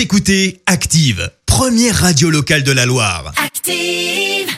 Vous écoutez Active, première radio locale de la Loire. Active.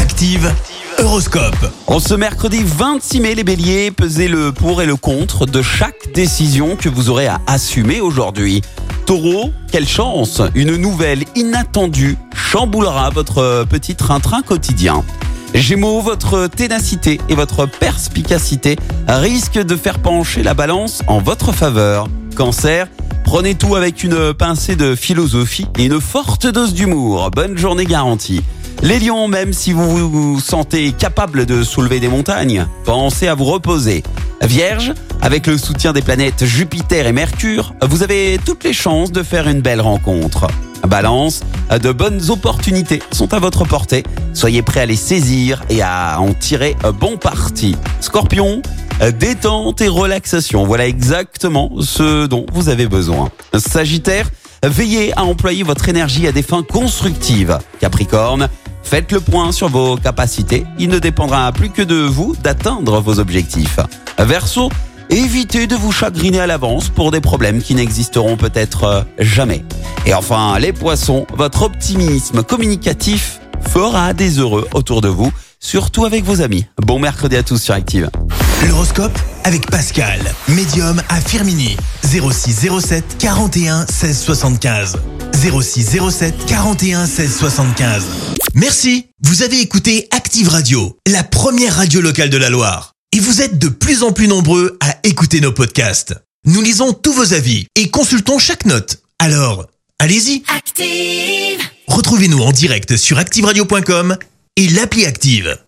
Active, Horoscope. En ce mercredi 26 mai, les béliers, pesez le pour et le contre de chaque décision que vous aurez à assumer aujourd'hui. Taureau, quelle chance Une nouvelle inattendue chamboulera votre petit train-train quotidien. Gémeaux, votre ténacité et votre perspicacité risquent de faire pencher la balance en votre faveur. Cancer, prenez tout avec une pincée de philosophie et une forte dose d'humour. Bonne journée garantie. Les lions, même si vous vous sentez capable de soulever des montagnes, pensez à vous reposer. Vierge, avec le soutien des planètes Jupiter et Mercure, vous avez toutes les chances de faire une belle rencontre. Balance, de bonnes opportunités sont à votre portée. Soyez prêt à les saisir et à en tirer bon parti. Scorpion, détente et relaxation, voilà exactement ce dont vous avez besoin. Sagittaire, veillez à employer votre énergie à des fins constructives. Capricorne, faites le point sur vos capacités. Il ne dépendra plus que de vous d'atteindre vos objectifs. Verseau, évitez de vous chagriner à l'avance pour des problèmes qui n'existeront peut-être euh, jamais. Et enfin, les poissons, votre optimisme communicatif fera des heureux autour de vous, surtout avec vos amis. Bon mercredi à tous sur Active. L'horoscope avec Pascal, médium à Firmini. 0607 41 16 75. 0607 41 16 75. Merci, vous avez écouté Active Radio, la première radio locale de la Loire. Et vous êtes de plus en plus nombreux à écouter nos podcasts. Nous lisons tous vos avis et consultons chaque note. Alors, allez-y, Active. retrouvez-nous en direct sur activeradio.com et l'appli Active.